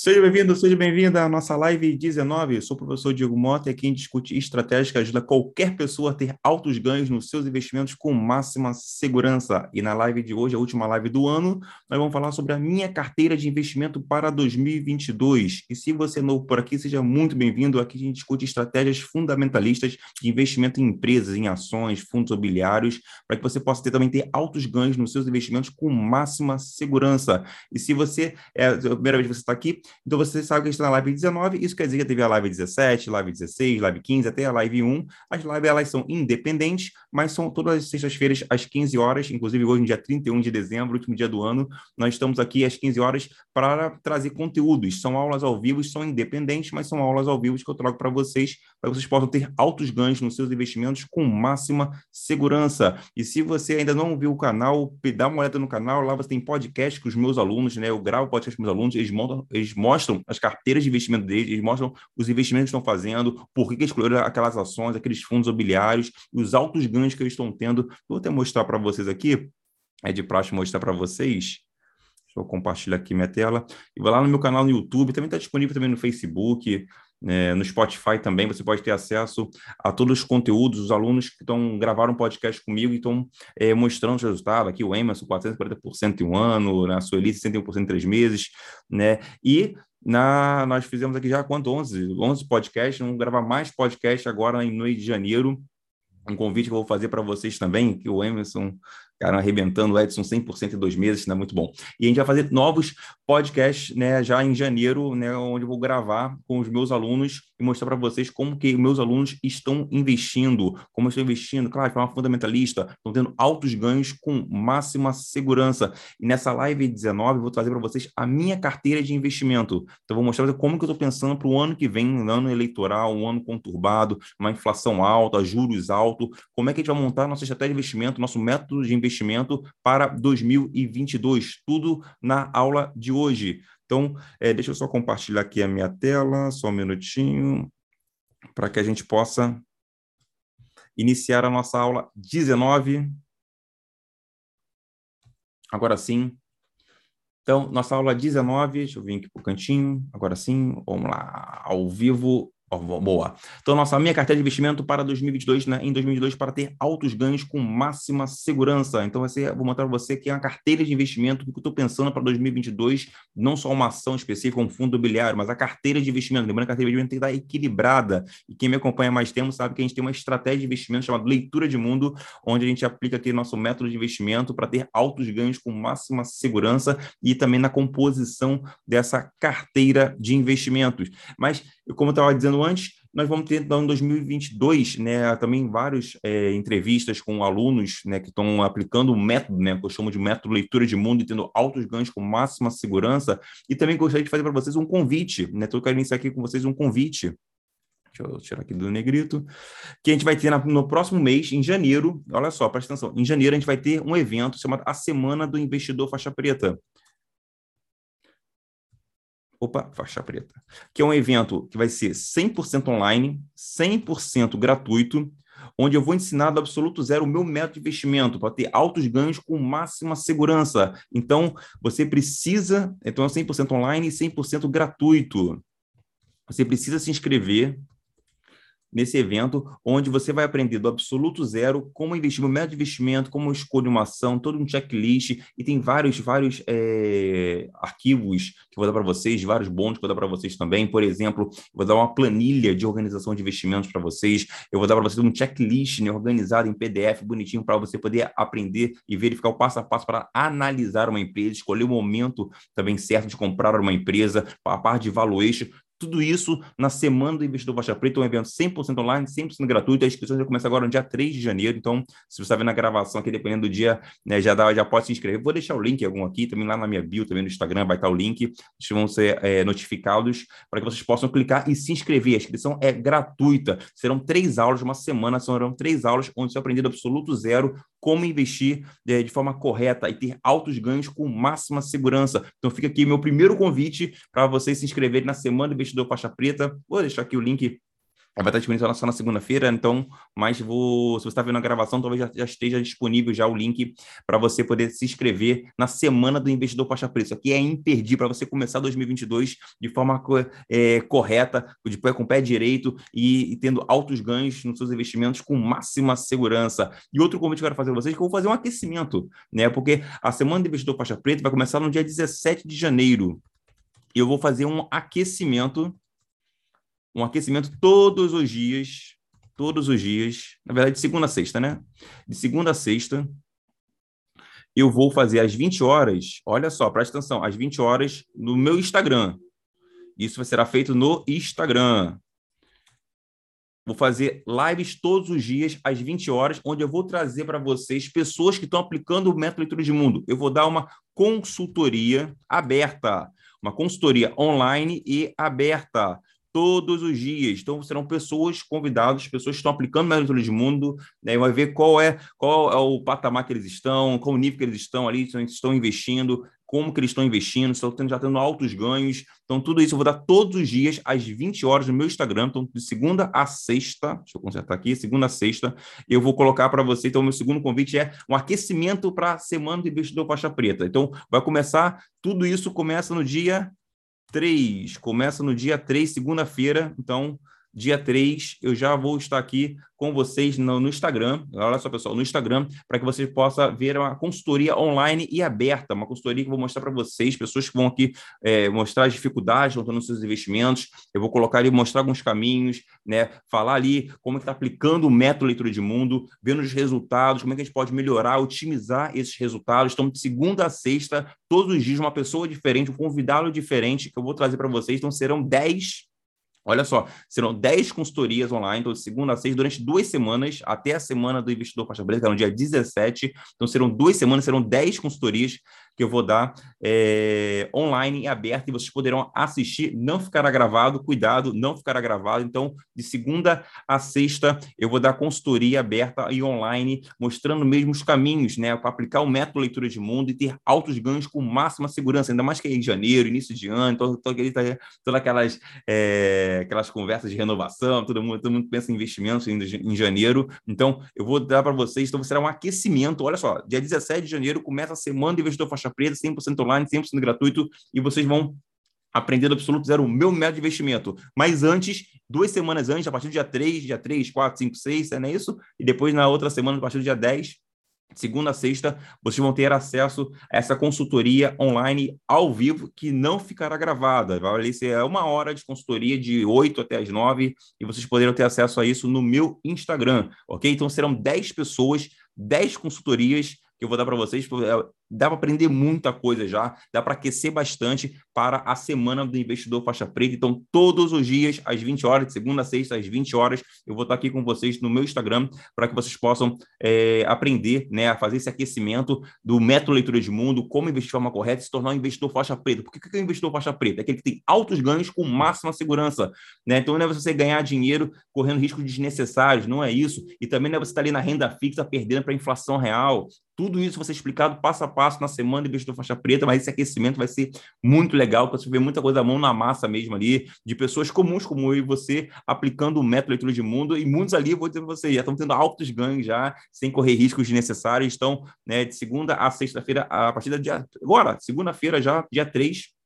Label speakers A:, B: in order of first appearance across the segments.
A: Seja bem-vindo, seja bem-vinda à nossa live 19. Eu sou o professor Diego Mota e aqui a gente discute estratégias que ajudam qualquer pessoa a ter altos ganhos nos seus investimentos com máxima segurança. E na live de hoje, a última live do ano, nós vamos falar sobre a minha carteira de investimento para 2022. E se você é novo por aqui, seja muito bem-vindo. Aqui a gente discute estratégias fundamentalistas de investimento em empresas, em ações, fundos imobiliários, para que você possa ter, também ter altos ganhos nos seus investimentos com máxima segurança. E se você é a primeira vez que você está aqui, então você sabe que a gente está na live 19, isso quer dizer que teve a live 17, live 16, live 15, até a live 1. As lives elas são independentes, mas são todas as sextas-feiras às 15 horas, inclusive hoje, no dia 31 de dezembro, último dia do ano, nós estamos aqui às 15 horas para trazer conteúdos. São aulas ao vivo, são independentes, mas são aulas ao vivo que eu trago para vocês, para que vocês possam ter altos ganhos nos seus investimentos com máxima segurança. E se você ainda não viu o canal, dá uma olhada no canal, lá você tem podcast com os meus alunos, né? Eu gravo podcast com os meus alunos, eles montam, eles mostram as carteiras de investimento deles, eles mostram os investimentos que estão fazendo, por que, que escolheram aquelas ações, aqueles fundos imobiliários, os altos ganhos que eles estão tendo. Vou até mostrar para vocês aqui, é de praxe mostrar para vocês. Deixa eu compartilhar aqui minha tela. E vou lá no meu canal no YouTube, também está disponível também no Facebook, é, no Spotify também você pode ter acesso a todos os conteúdos, os alunos que estão gravaram um podcast comigo e estão é, mostrando os resultados. Aqui o Emerson, 440% em um ano, né? a Sueli, 61% em três meses, né? E na, nós fizemos aqui já quanto? 11? 11 podcasts, vamos gravar mais podcast agora em mês de janeiro. Um convite que eu vou fazer para vocês também, que o Emerson cara, arrebentando o Edson 100% em dois meses, né? Muito bom. E a gente vai fazer novos podcasts, né? Já em janeiro, né? Onde eu vou gravar com os meus alunos e mostrar para vocês como que meus alunos estão investindo, como estão investindo, claro, de forma fundamentalista, estão tendo altos ganhos com máxima segurança. E nessa live 19, eu vou trazer para vocês a minha carteira de investimento. Então, vou mostrar como que eu estou pensando para o ano que vem, um ano eleitoral, um ano conturbado, uma inflação alta, juros altos, como é que a gente vai montar nossa estratégia de investimento, nosso método de investimento investimento para 2022. Tudo na aula de hoje. Então, é, deixa eu só compartilhar aqui a minha tela, só um minutinho, para que a gente possa iniciar a nossa aula 19. Agora sim. Então, nossa aula 19, deixa eu vir aqui para o cantinho, agora sim, vamos lá, ao vivo boa. Então, nossa minha carteira de investimento para 2022, né, em 2022, para ter altos ganhos com máxima segurança. Então, vai ser, vou mostrar para você que é uma carteira de investimento que eu estou pensando para 2022, não só uma ação específica, um fundo imobiliário, mas a carteira de investimento. Lembrando que a carteira de investimento tem que estar equilibrada. E quem me acompanha mais tempo sabe que a gente tem uma estratégia de investimento chamada leitura de mundo, onde a gente aplica aqui nosso método de investimento para ter altos ganhos com máxima segurança e também na composição dessa carteira de investimentos. Mas, como eu estava dizendo antes, nós vamos ter então, em 2022 né, também várias é, entrevistas com alunos né, que estão aplicando o método, né, que eu chamo de método leitura de mundo e tendo altos ganhos com máxima segurança. E também gostaria de fazer para vocês um convite, né? Então, eu quero iniciar aqui com vocês um convite. Deixa eu tirar aqui do negrito. Que a gente vai ter na, no próximo mês, em janeiro. Olha só, presta atenção. Em janeiro, a gente vai ter um evento chamado A Semana do Investidor Faixa Preta. Opa, faixa preta. Que é um evento que vai ser 100% online, 100% gratuito, onde eu vou ensinar do absoluto zero o meu método de investimento para ter altos ganhos com máxima segurança. Então, você precisa, então é 100% online e 100% gratuito. Você precisa se inscrever nesse evento, onde você vai aprender do absoluto zero como investir, o método de investimento, como escolher uma ação, todo um checklist, e tem vários, vários é, arquivos que vou dar para vocês, vários bônus que vou dar para vocês também. Por exemplo, vou dar uma planilha de organização de investimentos para vocês, eu vou dar para vocês um checklist né, organizado em PDF, bonitinho, para você poder aprender e verificar o passo a passo para analisar uma empresa, escolher o momento também certo de comprar uma empresa, a parte de valuation, tudo isso na Semana do Investidor Faixa Preta, um evento 100% online, 100% gratuito. A inscrição já começa agora no dia 3 de janeiro. Então, se você está vendo a gravação aqui, dependendo do dia, né, já, dá, já pode se inscrever. Vou deixar o link algum aqui, também lá na minha bio, também no Instagram, vai estar o link. Vocês vão ser é, notificados para que vocês possam clicar e se inscrever. A inscrição é gratuita. Serão três aulas, uma semana, serão três aulas onde você aprender do absoluto zero como investir é, de forma correta e ter altos ganhos com máxima segurança. Então, fica aqui meu primeiro convite para vocês se inscreverem na Semana do Investidor Faixa Preta. Vou deixar aqui o link vai estar disponível só na segunda-feira, então, mas vou, se você está vendo a gravação, talvez já, já, esteja disponível já o link para você poder se inscrever na Semana do Investidor Preta. Isso aqui é imperdível para você começar 2022 de forma é, correta, de pé com pé direito e, e, tendo altos ganhos nos seus investimentos com máxima segurança. E outro convite que eu quero fazer para vocês é que eu vou fazer um aquecimento, né? Porque a Semana do Investidor Faixa Preta vai começar no dia 17 de janeiro. E eu vou fazer um aquecimento um aquecimento todos os dias, todos os dias, na verdade, de segunda a sexta, né? De segunda a sexta, eu vou fazer às 20 horas, olha só, presta atenção, às 20 horas no meu Instagram. Isso será feito no Instagram. Vou fazer lives todos os dias às 20 horas, onde eu vou trazer para vocês pessoas que estão aplicando o método leitura de mundo. Eu vou dar uma consultoria aberta, uma consultoria online e aberta todos os dias. Então, serão pessoas convidadas, pessoas que estão aplicando método de mundo, né, vai ver qual é, qual é o patamar que eles estão, qual o nível que eles estão ali, se estão investindo, como que eles estão investindo, estão tendo, já tendo altos ganhos. Então, tudo isso eu vou dar todos os dias, às 20 horas, no meu Instagram. Então, de segunda a sexta, deixa eu consertar aqui, segunda a sexta, eu vou colocar para você. Então, meu segundo convite é um aquecimento para a Semana do Investidor Faixa Preta. Então, vai começar, tudo isso começa no dia 3. Começa no dia 3, segunda-feira. Então, dia 3, eu já vou estar aqui com vocês no, no Instagram. Olha só, pessoal, no Instagram, para que vocês possam ver uma consultoria online e aberta, uma consultoria que eu vou mostrar para vocês, pessoas que vão aqui é, mostrar as dificuldades, estão nos seus investimentos. Eu vou colocar ali, mostrar alguns caminhos, né? Falar ali como é está aplicando o método leitura de mundo, vendo os resultados, como é que a gente pode melhorar, otimizar esses resultados. Então, de segunda a sexta, todos os dias, uma pessoa diferente, um convidado diferente que eu vou trazer para vocês. Então, serão 10 Olha só, serão 10 consultorias online, então de segunda a sexta, durante duas semanas, até a semana do investidor faixa preta, que é no dia 17. Então serão duas semanas, serão 10 consultorias que eu vou dar é, online e aberto, e vocês poderão assistir, não ficará gravado, cuidado, não ficará gravado. Então, de segunda a sexta, eu vou dar consultoria aberta e online, mostrando mesmo os caminhos, né, para aplicar o método leitura de mundo e ter altos ganhos com máxima segurança, ainda mais que é em janeiro, início de ano, então, tô, tá, todas aquelas, é, aquelas conversas de renovação, todo mundo, todo mundo pensa em investimentos em, em janeiro. Então, eu vou dar para vocês, então será um aquecimento. Olha só, dia 17 de janeiro começa a semana do investidor faixa preta, 100% online, 100% gratuito, e vocês vão aprender do absoluto zero o meu método de investimento. Mas antes, duas semanas antes, a partir do dia 3, dia 3, 4, 5, 6, não é isso? E depois na outra semana, a partir do dia 10, segunda a sexta, vocês vão ter acesso a essa consultoria online ao vivo que não ficará gravada. Vai ser uma hora de consultoria de 8 até as 9 e vocês poderão ter acesso a isso no meu Instagram, ok? Então serão 10 pessoas, 10 consultorias que eu vou dar para vocês. Dá para aprender muita coisa já, dá para aquecer bastante para a semana do investidor faixa preta. Então, todos os dias, às 20 horas, de segunda a sexta, às 20 horas, eu vou estar aqui com vocês no meu Instagram para que vocês possam é, aprender né, a fazer esse aquecimento do método leitura de mundo, como investir de forma correta e se tornar um investidor faixa preta. Por que, que é um investidor faixa preta? É aquele que tem altos ganhos com máxima segurança. Né? Então, não é você ganhar dinheiro correndo riscos desnecessários, não é isso. E também não é você estar ali na renda fixa perdendo para a inflação real. Tudo isso vai ser explicado passo a na semana investidor faixa preta, mas esse aquecimento vai ser muito legal, para você ver muita coisa mão na massa mesmo ali, de pessoas comuns como eu e você, aplicando o método leitura de mundo, e muitos ali, vou dizer você, já estão tendo altos ganhos já, sem correr riscos desnecessários, estão né, de segunda a sexta-feira, a partir da dia, agora, segunda-feira já, dia 3,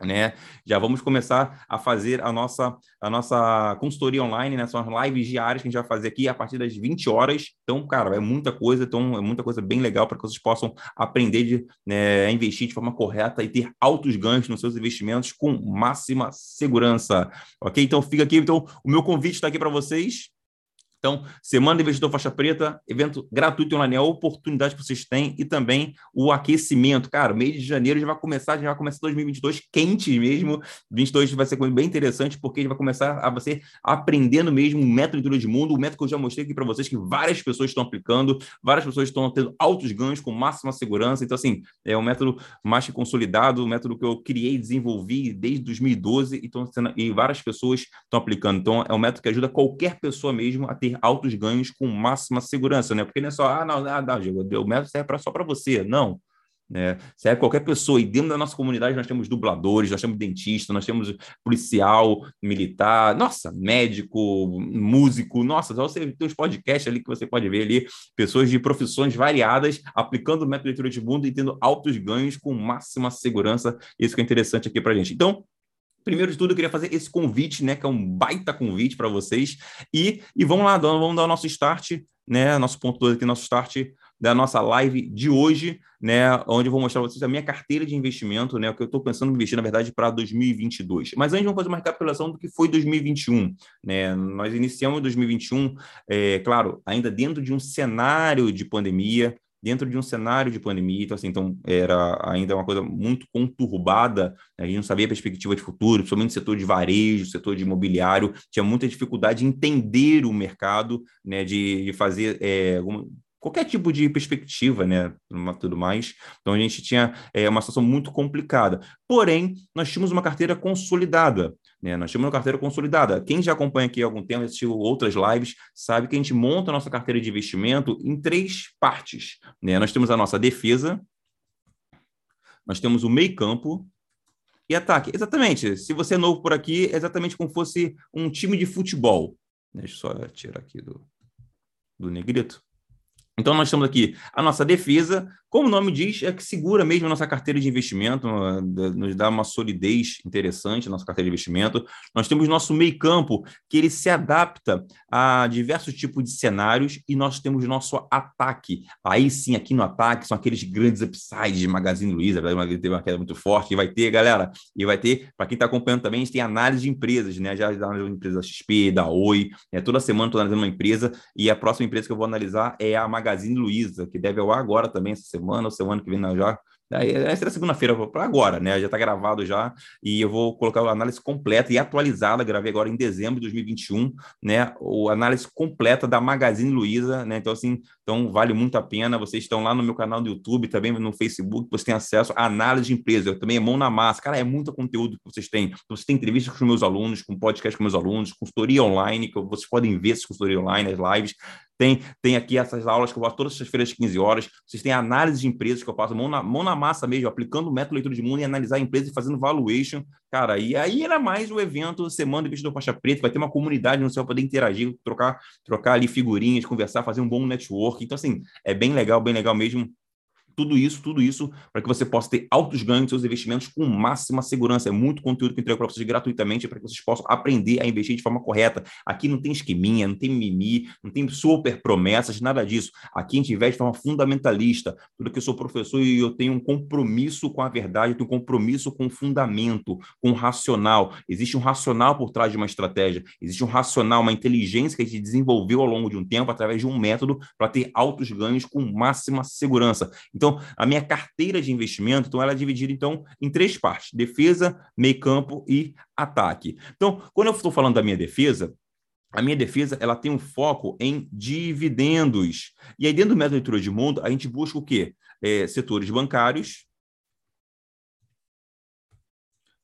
A: né? Já vamos começar a fazer a nossa a nossa consultoria online, né? São as lives diárias que a gente vai fazer aqui a partir das 20 horas. Então, cara, é muita coisa, então é muita coisa bem legal para que vocês possam aprender de, né, a investir de forma correta e ter altos ganhos nos seus investimentos com máxima segurança. OK? Então, fica aqui, então, o meu convite está aqui para vocês. Então, Semana do Investidor Faixa Preta, evento gratuito online, é a oportunidade que vocês têm e também o aquecimento. Cara, mês de janeiro já vai começar, já vai começar 2022 quente mesmo. 22 vai ser bem interessante porque a gente vai começar a você aprendendo mesmo o método de mundo, o método que eu já mostrei aqui para vocês que várias pessoas estão aplicando, várias pessoas estão tendo altos ganhos com máxima segurança. Então, assim, é um método mais que consolidado, um método que eu criei desenvolvi desde 2012 e, sendo, e várias pessoas estão aplicando. Então, é um método que ajuda qualquer pessoa mesmo a ter ter altos ganhos com máxima segurança, né? Porque não é só, ah, não, ah, não, o método serve pra, só para você. Não. né? Serve qualquer pessoa. E dentro da nossa comunidade nós temos dubladores, nós temos dentista, nós temos policial, militar, nossa, médico, músico, nossa, você tem os podcasts ali que você pode ver ali, pessoas de profissões variadas aplicando o método de leitura de mundo e tendo altos ganhos com máxima segurança. Isso que é interessante aqui para gente. Então, Primeiro de tudo, eu queria fazer esse convite, né, que é um baita convite para vocês. E, e vamos lá, vamos dar o nosso start, né, nosso ponto 2 aqui, nosso start da nossa live de hoje, né, onde eu vou mostrar para vocês a minha carteira de investimento, né, o que eu estou pensando em investir, na verdade, para 2022. Mas antes, vamos fazer uma recapitulação do que foi 2021. Né? Nós iniciamos 2021, é, claro, ainda dentro de um cenário de pandemia, dentro de um cenário de pandemia, então, assim, então era ainda uma coisa muito conturbada, né? a gente não sabia a perspectiva de futuro, principalmente no setor de varejo, setor de imobiliário, tinha muita dificuldade de entender o mercado, né, de, de fazer é, qualquer tipo de perspectiva, né, tudo mais. Então a gente tinha é, uma situação muito complicada. Porém, nós tínhamos uma carteira consolidada, né? Nós tínhamos uma carteira consolidada. Quem já acompanha aqui há algum tempo, assistiu outras lives, sabe que a gente monta a nossa carteira de investimento em três partes, né? Nós temos a nossa defesa, nós temos o meio campo e ataque. Exatamente. Se você é novo por aqui, é exatamente como fosse um time de futebol. Deixa eu só tirar aqui do, do negrito. Então, nós temos aqui a nossa defesa, como o nome diz, é que segura mesmo a nossa carteira de investimento, nos dá uma solidez interessante a nossa carteira de investimento. Nós temos nosso meio campo, que ele se adapta a diversos tipos de cenários, e nós temos nosso ataque. Aí sim, aqui no ataque, são aqueles grandes upsides de Magazine Luiza, teve uma queda muito forte, e vai ter, galera, e vai ter, para quem está acompanhando também, a gente tem análise de empresas, né? Já analisamos empresas da XP, da Oi, né? toda semana estou analisando uma empresa, e a próxima empresa que eu vou analisar é a Magazine Luiza, que deve ao ar agora também essa semana ou semana que vem não, já. Essa é segunda-feira para agora, né? Já está gravado já e eu vou colocar a análise completa e atualizada. Gravei agora em dezembro de 2021, né? O análise completa da Magazine Luiza, né? Então assim, então vale muito a pena. Vocês estão lá no meu canal do YouTube, também no Facebook, você tem acesso à análise de empresa. Eu também é mão na massa, cara. É muito conteúdo que vocês têm. Você tem entrevistas com meus alunos, com podcast com meus alunos, consultoria online que vocês podem ver essa consultoria online, as lives. Tem, tem aqui essas aulas que eu faço todas as feiras às 15 horas. Vocês têm análise de empresas que eu faço mão na, mão na massa mesmo, aplicando o método leitura de mundo e analisar a empresa e fazendo valuation. Cara, e aí era mais o evento Semana do Investidor Faixa Preta, vai ter uma comunidade no céu para poder interagir, trocar, trocar ali figurinhas, conversar, fazer um bom network. Então, assim, é bem legal, bem legal mesmo tudo isso, tudo isso, para que você possa ter altos ganhos nos seus investimentos com máxima segurança. É muito conteúdo que entrego para vocês gratuitamente para que vocês possam aprender a investir de forma correta. Aqui não tem esqueminha, não tem mimi, não tem super promessas, nada disso. Aqui a gente investe de forma fundamentalista. Tudo que eu sou professor e eu tenho um compromisso com a verdade, eu tenho um compromisso com o fundamento, com o racional. Existe um racional por trás de uma estratégia, existe um racional, uma inteligência que a gente desenvolveu ao longo de um tempo através de um método para ter altos ganhos com máxima segurança. Então, a minha carteira de investimento, então, ela é dividida então em três partes: defesa, meio campo e ataque. Então, quando eu estou falando da minha defesa, a minha defesa ela tem um foco em dividendos. E aí, dentro do método de leitura de mundo, a gente busca o quê? É, setores bancários,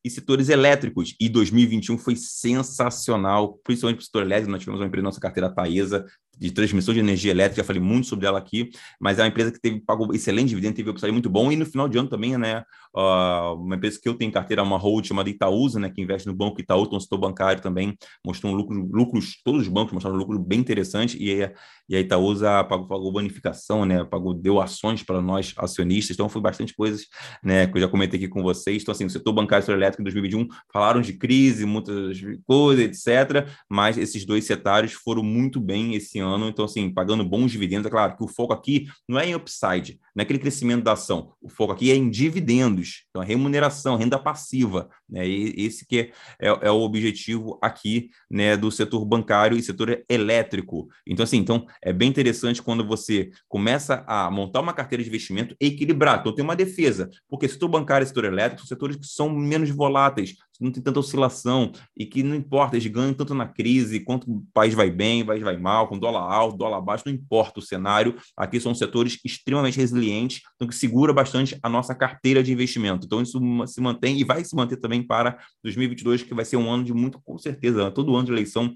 A: e setores elétricos. E 2021 foi sensacional, principalmente para o setor elétrico. Nós tivemos uma empresa, nossa carteira Taesa, de transmissão de energia elétrica, falei muito sobre ela aqui, mas é uma empresa que teve, pagou excelente dividendo, teve um muito bom, e no final de ano também, né, uh, uma empresa que eu tenho carteira, uma hold chamada Itaúsa, né, que investe no banco Itaú, então setor bancário também, mostrou um lucro, lucros, todos os bancos mostraram um lucro bem interessante, e, a, e a Itaúsa pagou, pagou bonificação, né, pagou, deu ações para nós acionistas, então foi bastante coisas, né, que eu já comentei aqui com vocês, então assim, o setor bancário e setor elétrico em 2021 falaram de crise, muitas coisas, etc., mas esses dois setários foram muito bem esse ano, então, assim, pagando bons dividendos. É claro que o foco aqui não é em upside, não é aquele crescimento da ação. O foco aqui é em dividendos, então, é remuneração, renda passiva. Né? E esse que é, é, é, o objetivo aqui né, do setor bancário e setor elétrico. Então, assim, então, é bem interessante quando você começa a montar uma carteira de investimento equilibrada. Então, tem uma defesa, porque setor bancário e setor elétrico são setores que são menos voláteis, não tem tanta oscilação e que não importa, eles ganham tanto na crise, quanto o país vai bem, o país vai mal, com dólar alto, dólar baixo, não importa o cenário. Aqui são setores extremamente resilientes, então que segura bastante a nossa carteira de investimento. Então isso se mantém e vai se manter também para 2022, que vai ser um ano de muito, com certeza, todo ano de eleição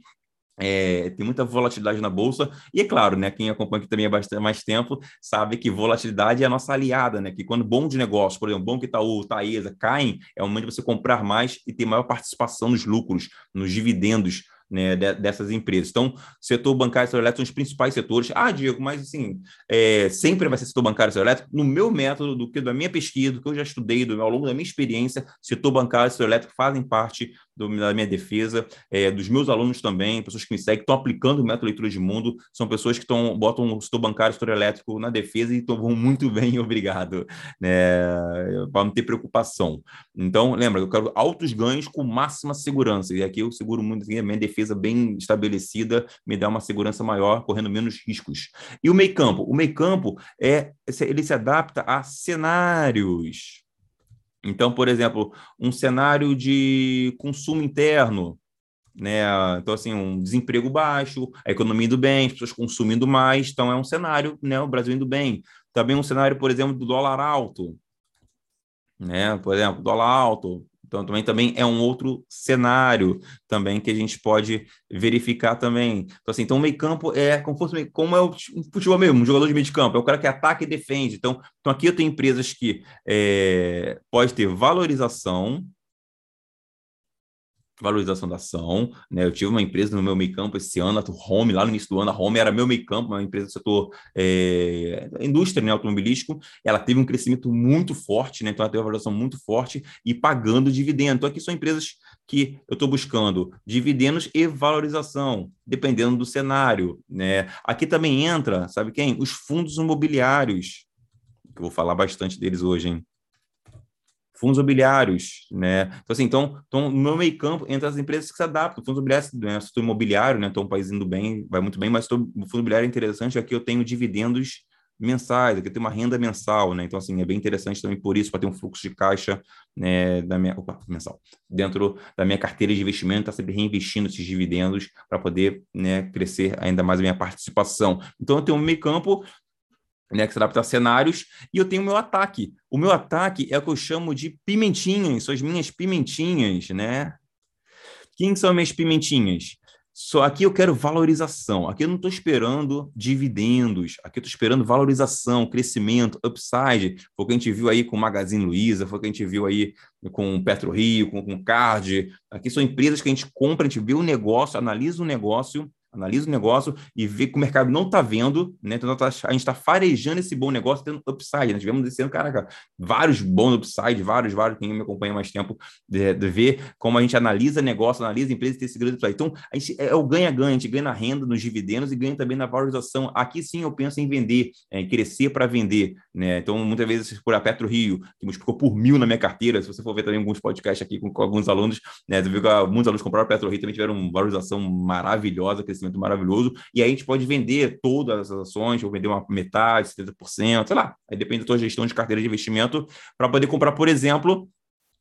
A: é, tem muita volatilidade na bolsa, e é claro, né, quem acompanha aqui também há bastante mais tempo sabe que volatilidade é a nossa aliada, né? Que quando bom de negócio, por exemplo, bom que Itaú, Taesa caem, é o momento de você comprar mais e ter maior participação nos lucros, nos dividendos né, dessas empresas. Então, setor bancário e setor elétrico são os principais setores. Ah, Diego, mas assim, é, sempre vai ser setor bancário e setor elétrico? No meu método, do que da minha pesquisa, do que eu já estudei, do, ao longo da minha experiência, setor bancário e setor elétrico fazem parte do, da minha defesa, é, dos meus alunos também, pessoas que me seguem, estão aplicando o método leitura de mundo, são pessoas que estão, botam o setor bancário e setor elétrico na defesa e vão muito bem, obrigado, né, para não ter preocupação. Então, lembra, eu quero altos ganhos com máxima segurança, e aqui eu seguro muito assim, a minha defesa bem estabelecida me dá uma segurança maior, correndo menos riscos. E o meio campo? O meio campo é ele se adapta a cenários. Então, por exemplo, um cenário de consumo interno, né? Então, assim, um desemprego baixo, a economia indo bem, as pessoas consumindo mais, então é um cenário, né? O Brasil indo bem. Também um cenário, por exemplo, do dólar alto, né? Por exemplo, dólar alto, então, também, também é um outro cenário também que a gente pode verificar também. Então, assim, então o meio campo é como, fosse, como é o futebol mesmo, um jogador de meio campo, é o cara que ataca e defende. Então, então aqui eu tenho empresas que é, pode ter valorização, valorização da ação, né? Eu tive uma empresa no meu meio campo esse ano, a Home, lá no início do ano, a Home era meu meio campo, uma empresa do setor é, indústria né, automobilístico, ela teve um crescimento muito forte, né? Então ela teve uma valorização muito forte e pagando dividendo. Então aqui são empresas que eu estou buscando dividendos e valorização, dependendo do cenário, né? Aqui também entra, sabe quem? Os fundos imobiliários, que eu vou falar bastante deles hoje, hein? Fundos imobiliários, né? Então, assim, então, então no meio campo, entre as empresas que se adaptam, fundos imobiliários, né? Setor imobiliário, né? Então, o país indo bem, vai muito bem, mas o fundo imobiliário é interessante, aqui eu tenho dividendos mensais, aqui eu tenho uma renda mensal, né? Então, assim, é bem interessante também por isso, para ter um fluxo de caixa né, da minha, opa, mensal, dentro da minha carteira de investimento, tá sempre reinvestindo esses dividendos para poder né, crescer ainda mais a minha participação. Então, eu tenho um meio campo né, que se adapta a cenários, e eu tenho o meu ataque. O meu ataque é o que eu chamo de pimentinhas, são as minhas pimentinhas, né? Quem são minhas pimentinhas? Só aqui eu quero valorização. Aqui eu não estou esperando dividendos. Aqui eu estou esperando valorização, crescimento, upside. Foi o que a gente viu aí com o Magazine Luiza, foi o que a gente viu aí com o Petro Rio, com o Card. Aqui são empresas que a gente compra, a gente vê o negócio, analisa o negócio analisa o negócio e vê que o mercado não está vendo, né? Então tá, a gente está farejando esse bom negócio tendo upside. Né? Tivemos esse ano, caraca, vários bons upside, vários, vários, quem me acompanha mais tempo, de, de ver como a gente analisa negócio, analisa empresa e tem esse grande upside. Então, a gente, é o ganha-ganha, a gente ganha na renda, nos dividendos e ganha também na valorização. Aqui sim eu penso em vender, é, em crescer para vender, né? Então, muitas vezes, por a Petro Rio, que multiplicou por mil na minha carteira, se você for ver também alguns podcasts aqui com, com alguns alunos, né? Você viu que muitos alunos compraram a Petro Rio também tiveram valorização maravilhosa, crescimento crescimento maravilhoso, e aí a gente pode vender todas as ações, ou vender uma metade, 70%, sei lá, aí depende da tua gestão de carteira de investimento, para poder comprar, por exemplo,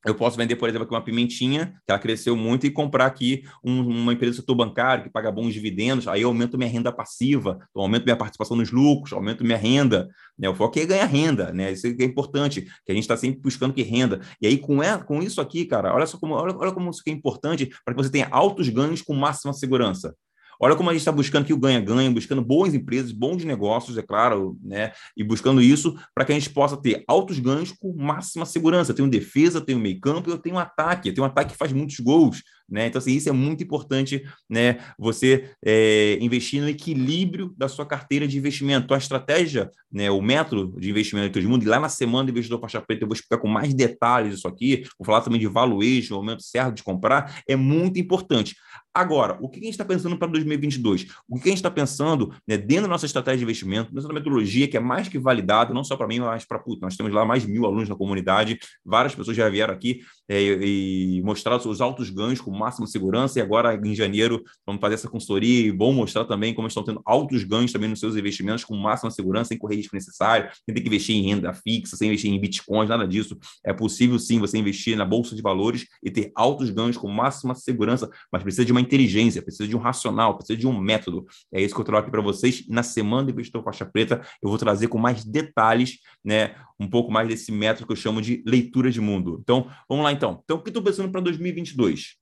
A: eu posso vender, por exemplo, aqui uma pimentinha, que ela cresceu muito, e comprar aqui um, uma empresa do setor bancário que paga bons dividendos, aí eu aumento minha renda passiva, então aumento minha participação nos lucros, aumento minha renda. Né? O foco é ganhar renda, né? Isso é importante, que a gente está sempre buscando que renda. E aí, com, é, com isso aqui, cara, olha só como, olha, olha como isso é importante para que você tenha altos ganhos com máxima segurança. Olha como a gente está buscando aqui o ganha-ganha, buscando boas empresas, bons negócios, é claro, né? E buscando isso para que a gente possa ter altos ganhos com máxima segurança. Eu tenho defesa, tenho meio campo eu tenho ataque. Eu tenho um ataque que faz muitos gols. Né? Então, assim, isso é muito importante, né? Você é, investir no equilíbrio da sua carteira de investimento. A estratégia, né, o método de investimento de mundo, e lá na semana do investidor faixa preta eu vou explicar com mais detalhes isso aqui, vou falar também de valuation, o momento certo de comprar, é muito importante. Agora, o que a gente está pensando para 2022? O que a gente está pensando né, dentro da nossa estratégia de investimento, da metodologia que é mais que validada, não só para mim, mas para nós temos lá mais mil alunos na comunidade, várias pessoas já vieram aqui é, e mostraram os altos ganhos com máxima segurança, e agora em janeiro vamos fazer essa consultoria e vão mostrar também como estão tendo altos ganhos também nos seus investimentos com máxima segurança, sem correr risco necessário, sem ter que investir em renda fixa, sem investir em bitcoins, nada disso. É possível sim você investir na bolsa de valores e ter altos ganhos com máxima segurança, mas precisa de uma inteligência, precisa de um racional, precisa de um método. É isso que eu trago aqui para vocês. Na semana do Investidor Faixa Preta, eu vou trazer com mais detalhes, né, um pouco mais desse método que eu chamo de leitura de mundo. Então, vamos lá então. Então, o que estou pensando para 2022?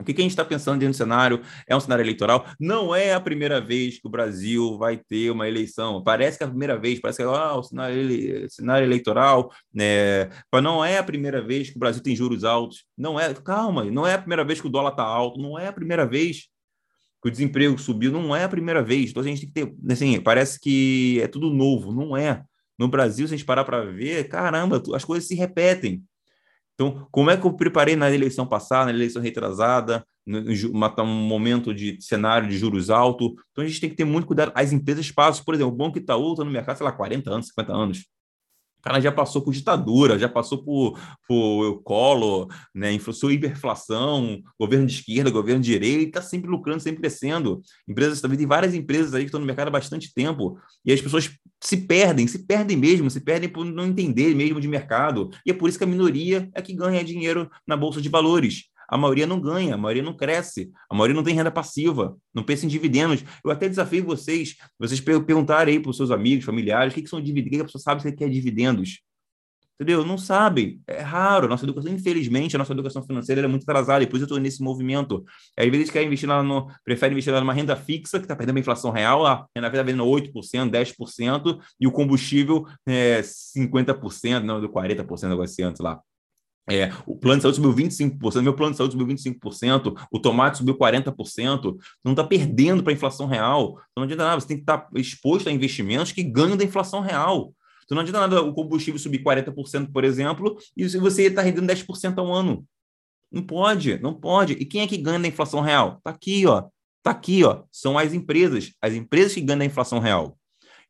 A: O que, a gente está pensando dentro do cenário? É um cenário eleitoral? Não é a primeira vez que o Brasil vai ter uma eleição. Parece que é a primeira vez, parece que ah, o cenário, cenário eleitoral, né? Não é a primeira vez que o Brasil tem juros altos. Não é, calma, não é a primeira vez que o dólar está alto, não é a primeira vez que o desemprego subiu, não é a primeira vez. Então a gente tem que ter, assim, parece que é tudo novo, não é. No Brasil, se a gente parar para ver, caramba, as coisas se repetem. Então, como é que eu preparei na eleição passada, na eleição retrasada, um momento de cenário de juros alto? Então, a gente tem que ter muito cuidado. As empresas passam, por exemplo, o Banco Itaú está no mercado, sei lá, 40 anos, 50 anos. Cara já passou por ditadura, já passou por, por colo, né, inflação, hiperinflação, governo de esquerda, governo de direita, está sempre lucrando, sempre crescendo. Empresas, também tem várias empresas aí que estão no mercado há bastante tempo, e as pessoas se perdem, se perdem mesmo, se perdem por não entender mesmo de mercado. E é por isso que a minoria é que ganha dinheiro na Bolsa de Valores a maioria não ganha, a maioria não cresce, a maioria não tem renda passiva, não pensa em dividendos. Eu até desafio vocês, vocês perguntarem aí para os seus amigos, familiares, o que, que são dividendos, o que a pessoa sabe se quer dividendos. Entendeu? Não sabem. É raro. Nossa educação, infelizmente, a nossa educação financeira é muito atrasada, e por isso eu estou nesse movimento. Às vezes querem investir lá no. Preferem investir lá numa renda fixa, que está perdendo a inflação real, a renda está vendendo 8%, 10%, e o combustível é 50%, não, do 40% negócio antes lá. É, o plano de saúde subiu 25%, meu plano de saúde subiu 25%, o tomate subiu 40%, não está perdendo para a inflação real. Então não adianta nada, você tem que estar tá exposto a investimentos que ganham da inflação real. Então não adianta nada o combustível subir 40%, por exemplo, e você está rendendo 10% ao ano. Não pode, não pode. E quem é que ganha da inflação real? Está aqui, ó. Está aqui, ó. São as empresas. As empresas que ganham da inflação real.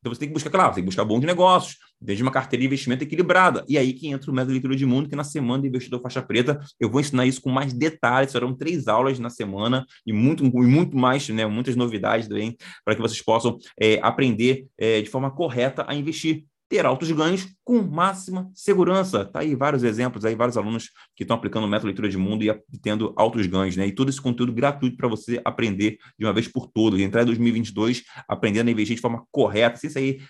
A: Então você tem que buscar, claro, tem que buscar bons negócios, desde uma carteira de investimento equilibrada. E aí que entra o método de leitura de mundo, que na semana do investidor faixa preta eu vou ensinar isso com mais detalhes. Serão três aulas na semana e muito, e muito mais, né? Muitas novidades também para que vocês possam é, aprender é, de forma correta a investir ter altos ganhos com máxima segurança. Tá aí vários exemplos aí, vários alunos que estão aplicando o método leitura de mundo e tendo altos ganhos, né? E todo esse conteúdo gratuito para você aprender de uma vez por todas. Entrar em 2022 aprendendo a investir de forma correta, sem sair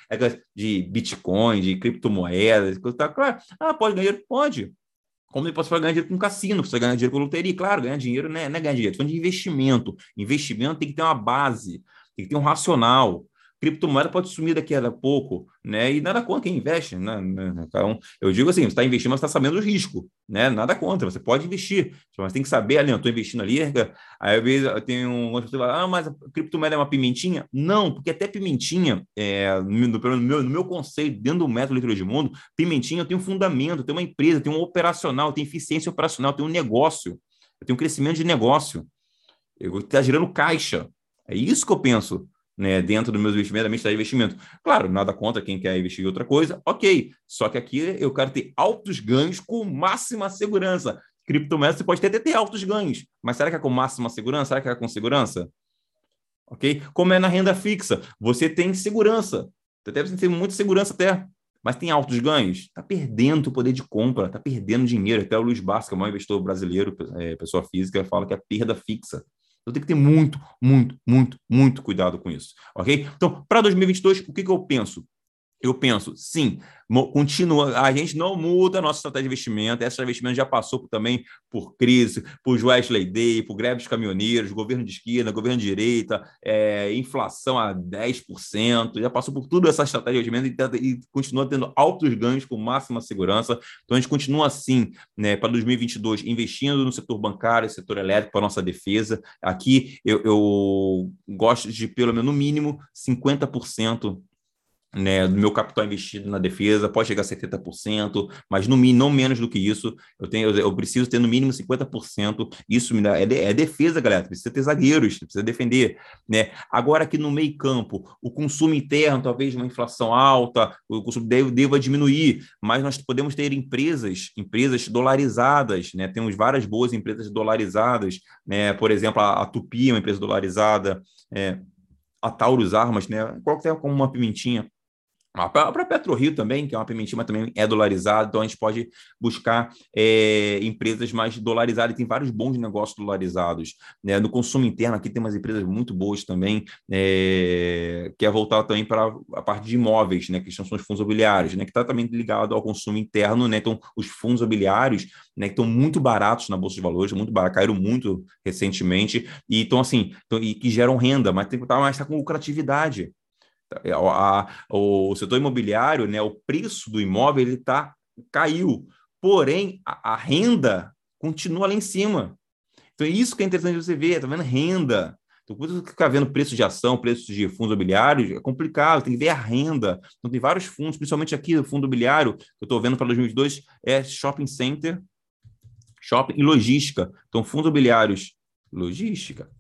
A: de Bitcoin, de criptomoedas, tá claro. Ah, pode ganhar? Pode. Como ele pode ganhar dinheiro com cassino, você ganhar dinheiro com loteria, claro, ganhar dinheiro não é, não é ganhar dinheiro, é de investimento. Investimento tem que ter uma base, tem que ter um racional criptomoeda pode sumir daqui a pouco, né? E nada contra quem investe, né? Então, eu digo assim, você está investindo, mas está sabendo o risco, né? Nada contra, você pode investir, mas tem que saber ali, eu estou investindo ali, aí às vezes tem um outro pessoa ah, mas a criptomoeda é uma pimentinha? Não, porque até pimentinha, é, no, meu, no meu conceito, dentro do método leitura de mundo, pimentinha tem um fundamento, tem uma empresa, tem um operacional, tem eficiência operacional, tem um negócio, tem um crescimento de negócio, está girando caixa, é isso que eu penso né, dentro dos meus investimentos, da minha estratégia de investimento. Claro, nada contra quem quer investir em outra coisa, ok. Só que aqui eu quero ter altos ganhos com máxima segurança. Criptomoeda você pode ter, ter altos ganhos, mas será que é com máxima segurança? Será que é com segurança? Ok? Como é na renda fixa, você tem segurança. Você deve ter muita segurança até, mas tem altos ganhos? Está perdendo o poder de compra, está perdendo dinheiro. Até o Luiz Basca, o maior investidor brasileiro, é, pessoa física, fala que é perda fixa. Então tem que ter muito, muito, muito, muito cuidado com isso, ok? Então, para 2022, o que, que eu penso? Eu penso, sim, continua, a gente não muda a nossa estratégia de investimento, essa investimento já passou também por crise, por Wesley Day, por greve dos caminhoneiros, governo de esquerda, governo de direita, é, inflação a 10%, já passou por tudo essa estratégia de investimento e, e, continua tendo altos ganhos com máxima segurança. Então a gente continua assim, né, para 2022, investindo no setor bancário, setor elétrico, para nossa defesa. Aqui eu, eu gosto de, pelo menos no mínimo, 50% né, do meu capital investido na defesa, pode chegar a 70%, mas no mínimo, não menos do que isso, eu tenho, eu preciso ter no mínimo 50%, isso me dá, é, é defesa, galera, precisa ter zagueiros, precisa defender, né, agora aqui no meio campo, o consumo interno, talvez uma inflação alta, o consumo deve, deva diminuir, mas nós podemos ter empresas, empresas dolarizadas, né, temos várias boas empresas dolarizadas, né, por exemplo, a, a Tupi é uma empresa dolarizada, é, a Taurus Armas, né, qualquer como uma pimentinha, A própria PetroRio também, que é uma pimentinha, também é dolarizada, então a gente pode buscar é, empresas mais dolarizadas, tem vários bons negócios dolarizados. Né? No consumo interno, aqui tem umas empresas muito boas também, é, que é voltar também para a parte de imóveis, né? que são os fundos imobiliários, né? que está também ligado ao consumo interno, né? então os fundos imobiliários né, estão muito baratos na Bolsa de Valores, muito barato, caíram muito recentemente, e então assim, então, e que geram renda, mas tem que estar mais tá com lucratividade. É, a, a, o setor imobiliário, né, o preço do imóvel ele tá, caiu, porém a, a, renda continua lá em cima. Então é isso que é interessante você ver, tá vendo renda. Então, quando você ficar vendo preço de ação, preços de fundos imobiliários, é complicado, tem que ver a renda. Então, tem vários fundos, principalmente aqui o fundo imobiliário, que eu estou vendo para 2022, é shopping center, shopping e logística. Então, fundos imobiliários, logística,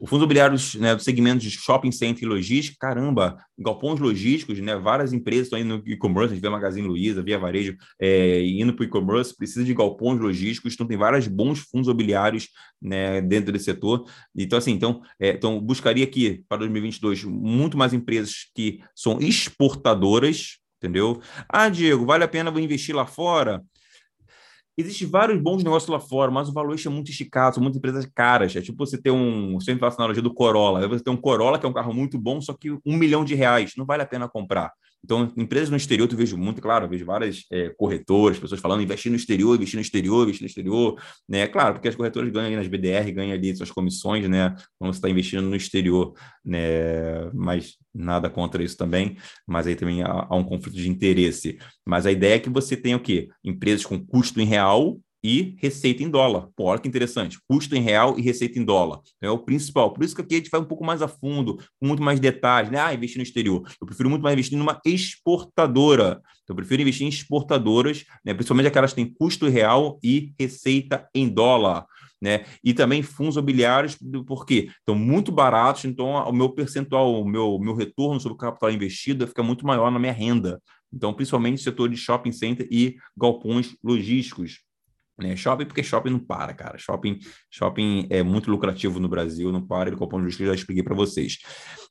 A: o fundo imobiliário né, do segmento de shopping center e logística, caramba, galpões logísticos, né, várias empresas estão indo no e-commerce, a gente vê Magazine Luiza, Via Varejo, é, indo para o e-commerce, precisa de galpões logísticos, então tem vários bons fundos imobiliários né, dentro desse setor. Então, assim, então, é, então buscaria aqui para 2022 muito mais empresas que são exportadoras, entendeu? Ah, Diego, vale a pena investir lá fora? Existem vários bons negócios lá fora, mas o valuation é muito esticado, são muitas empresas caras. É tipo você ter um, sempre faço analogia do Corolla, você tem um Corolla que é um carro muito bom, só que um milhão de reais, não vale a pena comprar. Então, empresas no exterior, eu vejo muito, claro, vejo várias é, corretoras, pessoas falando investir no exterior, investir no exterior, investir no exterior, né? Claro, porque as corretoras ganham nas BDR, ganham ali suas comissões, né? Quando você está investindo no exterior, né? Mas nada contra isso também, mas aí também há, há um conflito de interesse. Mas a ideia é que você tenha o quê? Empresas com custo em real e receita em dólar. Pô, olha que interessante. Custo em real e receita em dólar. É o principal. Por isso que aqui a gente vai um pouco mais a fundo, com muito mais detalhes. Né? Ah, investir no exterior. Eu prefiro muito mais investir numa exportadora. Então, eu prefiro investir em exportadoras, né? principalmente aquelas que têm custo real e receita em dólar. Né? E também fundos imobiliários, porque estão muito baratos, então o meu percentual, o meu, meu retorno sobre o capital investido fica muito maior na minha renda. Então, principalmente setor de shopping center e galpões logísticos. Né? Shopping, porque shopping não para, cara. Shopping, shopping é muito lucrativo no Brasil, não para, ele compõe eu já expliquei para vocês.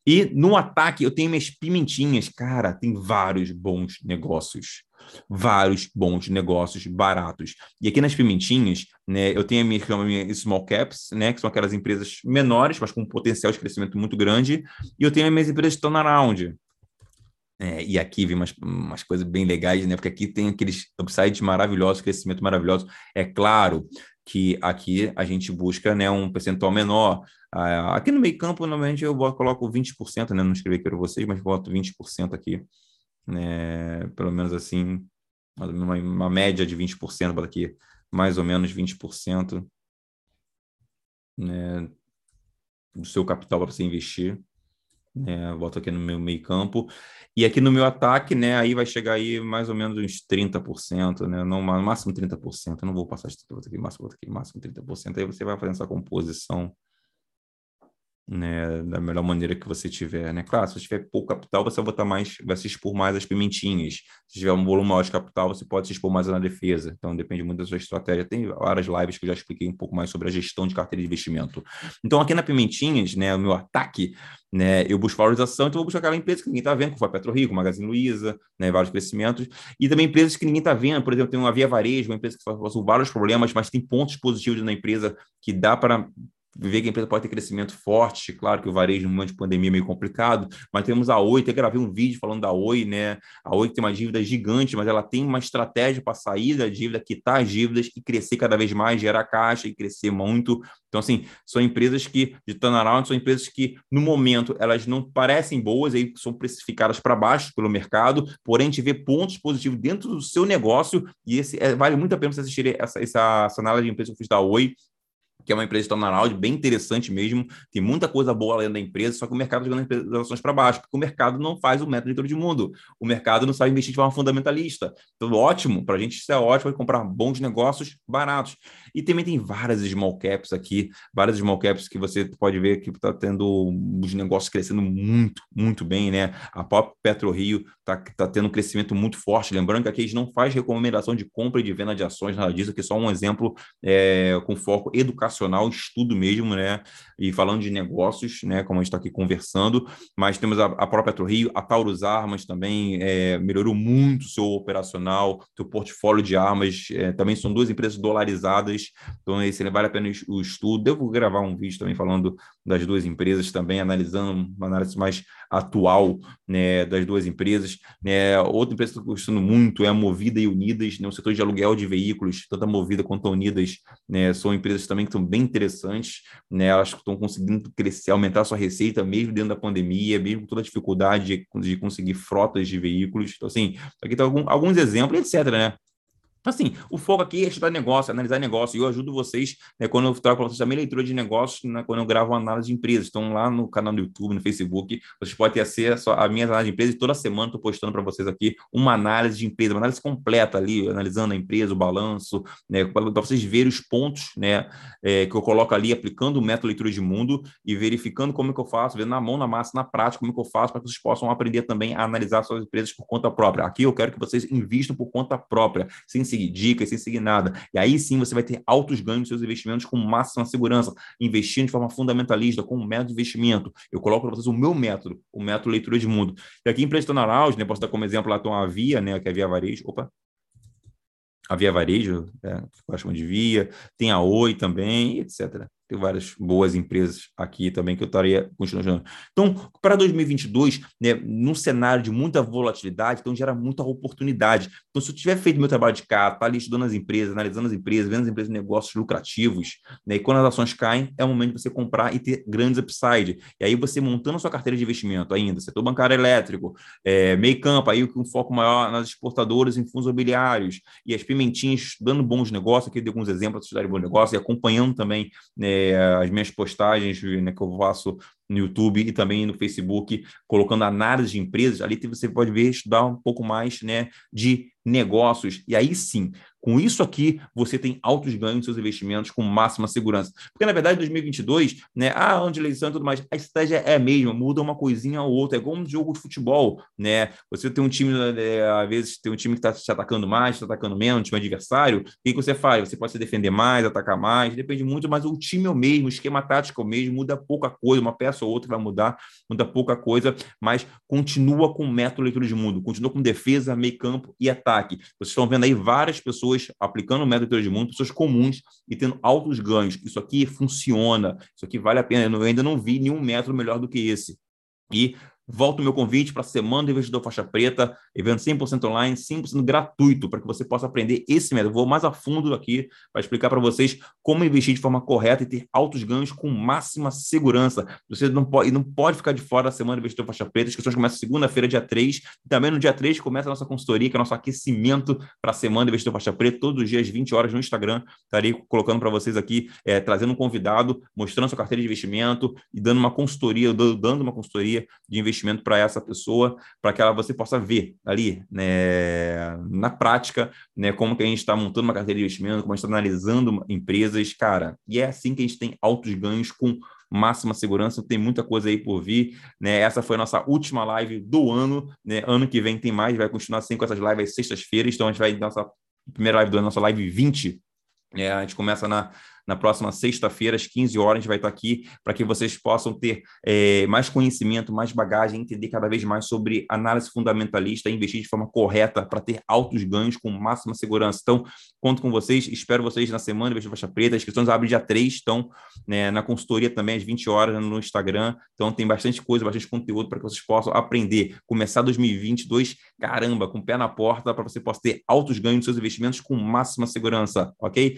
A: E no ataque, eu tenho minhas pimentinhas, cara, tem vários bons negócios. Vários bons negócios baratos. E aqui nas pimentinhas, né, eu tenho a minha, a minha small caps, né, que são aquelas empresas menores, mas com um potencial de crescimento muito grande, e eu tenho as minhas empresas turnaround, é, e aqui vem umas, umas coisas bem legais, né? Porque aqui tem aqueles upsides maravilhosos, crescimento maravilhoso. É claro que aqui a gente busca né, um percentual menor. Ah, aqui no meio campo, normalmente eu coloco 20%, né? Não escrevi aqui para vocês, mas boto 20% aqui. Né? Pelo menos assim, uma, uma média de 20%, bota aqui mais ou menos 20% né, do seu capital para você investir né? Volto aqui no meu meio campo. E aqui no meu ataque, né? Aí vai chegar aí mais ou menos uns 30%, né? No máximo 30%. Eu não vou passar de 30%, aqui, máximo, aqui, máximo 30%. Aí você vai fazendo essa composição né, da melhor maneira que você tiver, né? Claro, se você tiver pouco capital, você vai botar mais, vai se expor mais às pimentinhas. Se tiver um volume maior de capital, você pode se expor mais na defesa. Então depende muito da sua estratégia. Tem várias lives que eu já expliquei um pouco mais sobre a gestão de carteira de investimento. Então aqui na pimentinhas, né, o meu ataque, né, eu busco valorização, então vou buscar aquela empresa que ninguém está vendo, como foi a PetroRio, Magazine Luiza, né, vários crescimentos, e também empresas que ninguém está vendo, por exemplo, tem uma Via Varejo, uma empresa que passou vários problemas, mas tem pontos positivos na empresa que dá para ver que a empresa pode ter crescimento forte, claro que o varejo no momento de pandemia é meio complicado, mas temos a Oi, até gravei um vídeo falando da Oi, né? A Oi tem uma dívida gigante, mas ela tem uma estratégia para sair da dívida, quitar as dívidas e crescer cada vez mais, gerar caixa e crescer muito. Então, assim, são empresas que, de turnaround, são empresas que, no momento, elas não parecem boas, aí são precificadas para baixo pelo mercado, porém, a gente vê pontos positivos dentro do seu negócio, e esse é, vale muito a pena você assistir essa, essa, essa análise de empresa que eu fiz da Oi, que é uma empresa de turnaround bem interessante mesmo, tem muita coisa boa além da empresa, só que o mercado jogando as ações para baixo, porque o mercado não faz o método de todo mundo, o mercado não sabe investir de forma fundamentalista. Então, ótimo, para a gente isso é ótimo, comprar bons negócios baratos. E também tem várias small caps aqui, várias small caps que você pode ver que está tendo os negócios crescendo muito, muito bem, né? A própria PetroRio está tá tendo um crescimento muito forte. Lembrando que aqui a gente não faz recomendação de compra e de venda de ações, nada disso, aqui é só um exemplo é, com foco educacional operacional, estudo mesmo, né? E falando de negócios, né? Como a gente está aqui conversando, mas temos a, a própria PetroRio, a Taurus Armas também é, melhorou muito o seu operacional, seu portfólio de armas, é, também são duas empresas dolarizadas, então esse vale a pena o estudo. Devo gravar um vídeo também falando das duas empresas também, analisando uma análise mais atual né, das duas empresas. Né, outra empresa que estou gostando muito é a Movida e Unidas, né, o setor de aluguel de veículos, tanto a Movida quanto a Unidas, né, são empresas também que são bem interessantes, né, elas estão conseguindo crescer, aumentar sua receita mesmo dentro da pandemia, mesmo com toda a dificuldade de, conseguir frotas de veículos. Então, assim, aqui estão algum, alguns exemplos, etc. Né? Então, assim, o foco aqui é estudar negócio, analisar negócio. E eu ajudo vocês, né, quando eu trago para vocês também leitura de negócios, né, quando eu gravo análise de empresas. Então, lá no canal do YouTube, no Facebook, vocês podem ter acesso à minha análise de empresas. Toda semana estou postando para vocês aqui uma análise de empresa, uma análise completa ali, analisando a empresa, o balanço, né, para vocês verem os pontos né, é, que eu coloco ali, aplicando o método leitura de mundo e verificando como é que eu faço, vendo na mão, na massa, na prática, como é que eu faço para que vocês possam aprender também a analisar suas empresas por conta própria. Aqui eu quero que vocês invistam por conta própria, sem seguir dicas, sem seguir nada. E aí sim você vai ter altos ganhos nos seus investimentos com máxima segurança, investindo de forma fundamentalista, com um método de investimento. Eu coloco para vocês o meu método, o método leitura de mundo. E aqui em na Araújo, né, posso dar como exemplo lá a Via, né, que é a Via Varejo. Opa, a Via Varejo, é, eu chamo de Via, tem a Oi também, etc. Tem várias boas empresas aqui também que eu estaria continuando. Então, para 2022, né, num cenário de muita volatilidade, então gera muita oportunidade. Então, se eu tiver feito meu trabalho de cá, tá ali estudando as empresas, analisando as empresas, vendo as empresas negócios lucrativos, né, e quando as ações caem, é o momento de você comprar e ter grandes upside. E aí você montando a sua carteira de investimento ainda, setor bancário elétrico, é, meio campo, aí com um foco maior nas exportadoras em fundos imobiliários, e as pimentinhas dando bons negócios, aqui eu dei alguns exemplos para estudarem bons negócios, e acompanhando também né, é, as minhas postagens né, que eu faço no YouTube e também no Facebook, colocando análise de empresas, ali você pode ver, estudar um pouco mais né, de negócios. E aí sim, com isso aqui, você tem altos ganhos nos seus investimentos com máxima segurança. Porque, na verdade, 2022, né, ah, ano de eleição e tudo mais, a estratégia é a mesma, muda uma coisinha ou outra. É como um jogo de futebol, né? Você tem um time, né, às vezes, tem um time que está te atacando mais, está atacando menos, um time adversário. O que, que você faz? Você pode se defender mais, atacar mais, depende muito, mas o time é o mesmo, o esquema tático é o mesmo, muda pouca coisa, uma peça ou outra vai mudar, muda pouca coisa, mas continua com o método leitura de mundo, continua com defesa, meio campo e ataque. Vocês estão vendo aí várias pessoas aplicando o método leitura de mundo, pessoas comuns e tendo altos ganhos. Isso aqui funciona, isso aqui vale a pena. Eu ainda não vi nenhum método melhor do que esse. E Volto o meu convite para a Semana do Investidor Faixa Preta, evento 100% online, 100% gratuito, para que você possa aprender esse método. vou mais a fundo aqui para explicar para vocês como investir de forma correta e ter altos ganhos com máxima segurança. Você não pode, não pode ficar de fora da Semana do Investidor Faixa Preta. As questões começam segunda-feira, dia 3. E também no dia 3 começa a nossa consultoria, que é o nosso aquecimento para a Semana do Investidor Faixa Preta, todos os dias, 20 horas no Instagram. Estarei colocando para vocês aqui, é, trazendo um convidado, mostrando sua carteira de investimento e dando uma consultoria, dando uma consultoria de investimento investimento para essa pessoa, para que ela, você possa ver ali, né, na prática, né, como que a gente está montando uma carteira de investimento, como a gente está analisando empresas, cara, e é assim que a gente tem altos ganhos com máxima segurança, tem muita coisa aí por vir, né? Essa foi a nossa última live do ano, né? Ano que vem tem mais, vai continuar assim com essas lives sextas-feiras, então a gente vai nossa primeira live do ano, nossa live 20, é, a gente começa na na próxima sexta-feira, às 15 horas, a gente vai estar aqui para que vocês possam ter é, mais conhecimento, mais bagagem, entender cada vez mais sobre análise fundamentalista, investir de forma correta para ter altos ganhos com máxima segurança. Então, conto com vocês, espero vocês na semana Investir Faixa Preta. As inscrições abrem dia 3, estão né, na consultoria também às 20 horas no Instagram. Então, tem bastante coisa, bastante conteúdo para que vocês possam aprender. Começar 2022, caramba, com o pé na porta, para você possa ter altos ganhos nos seus investimentos com máxima segurança, ok?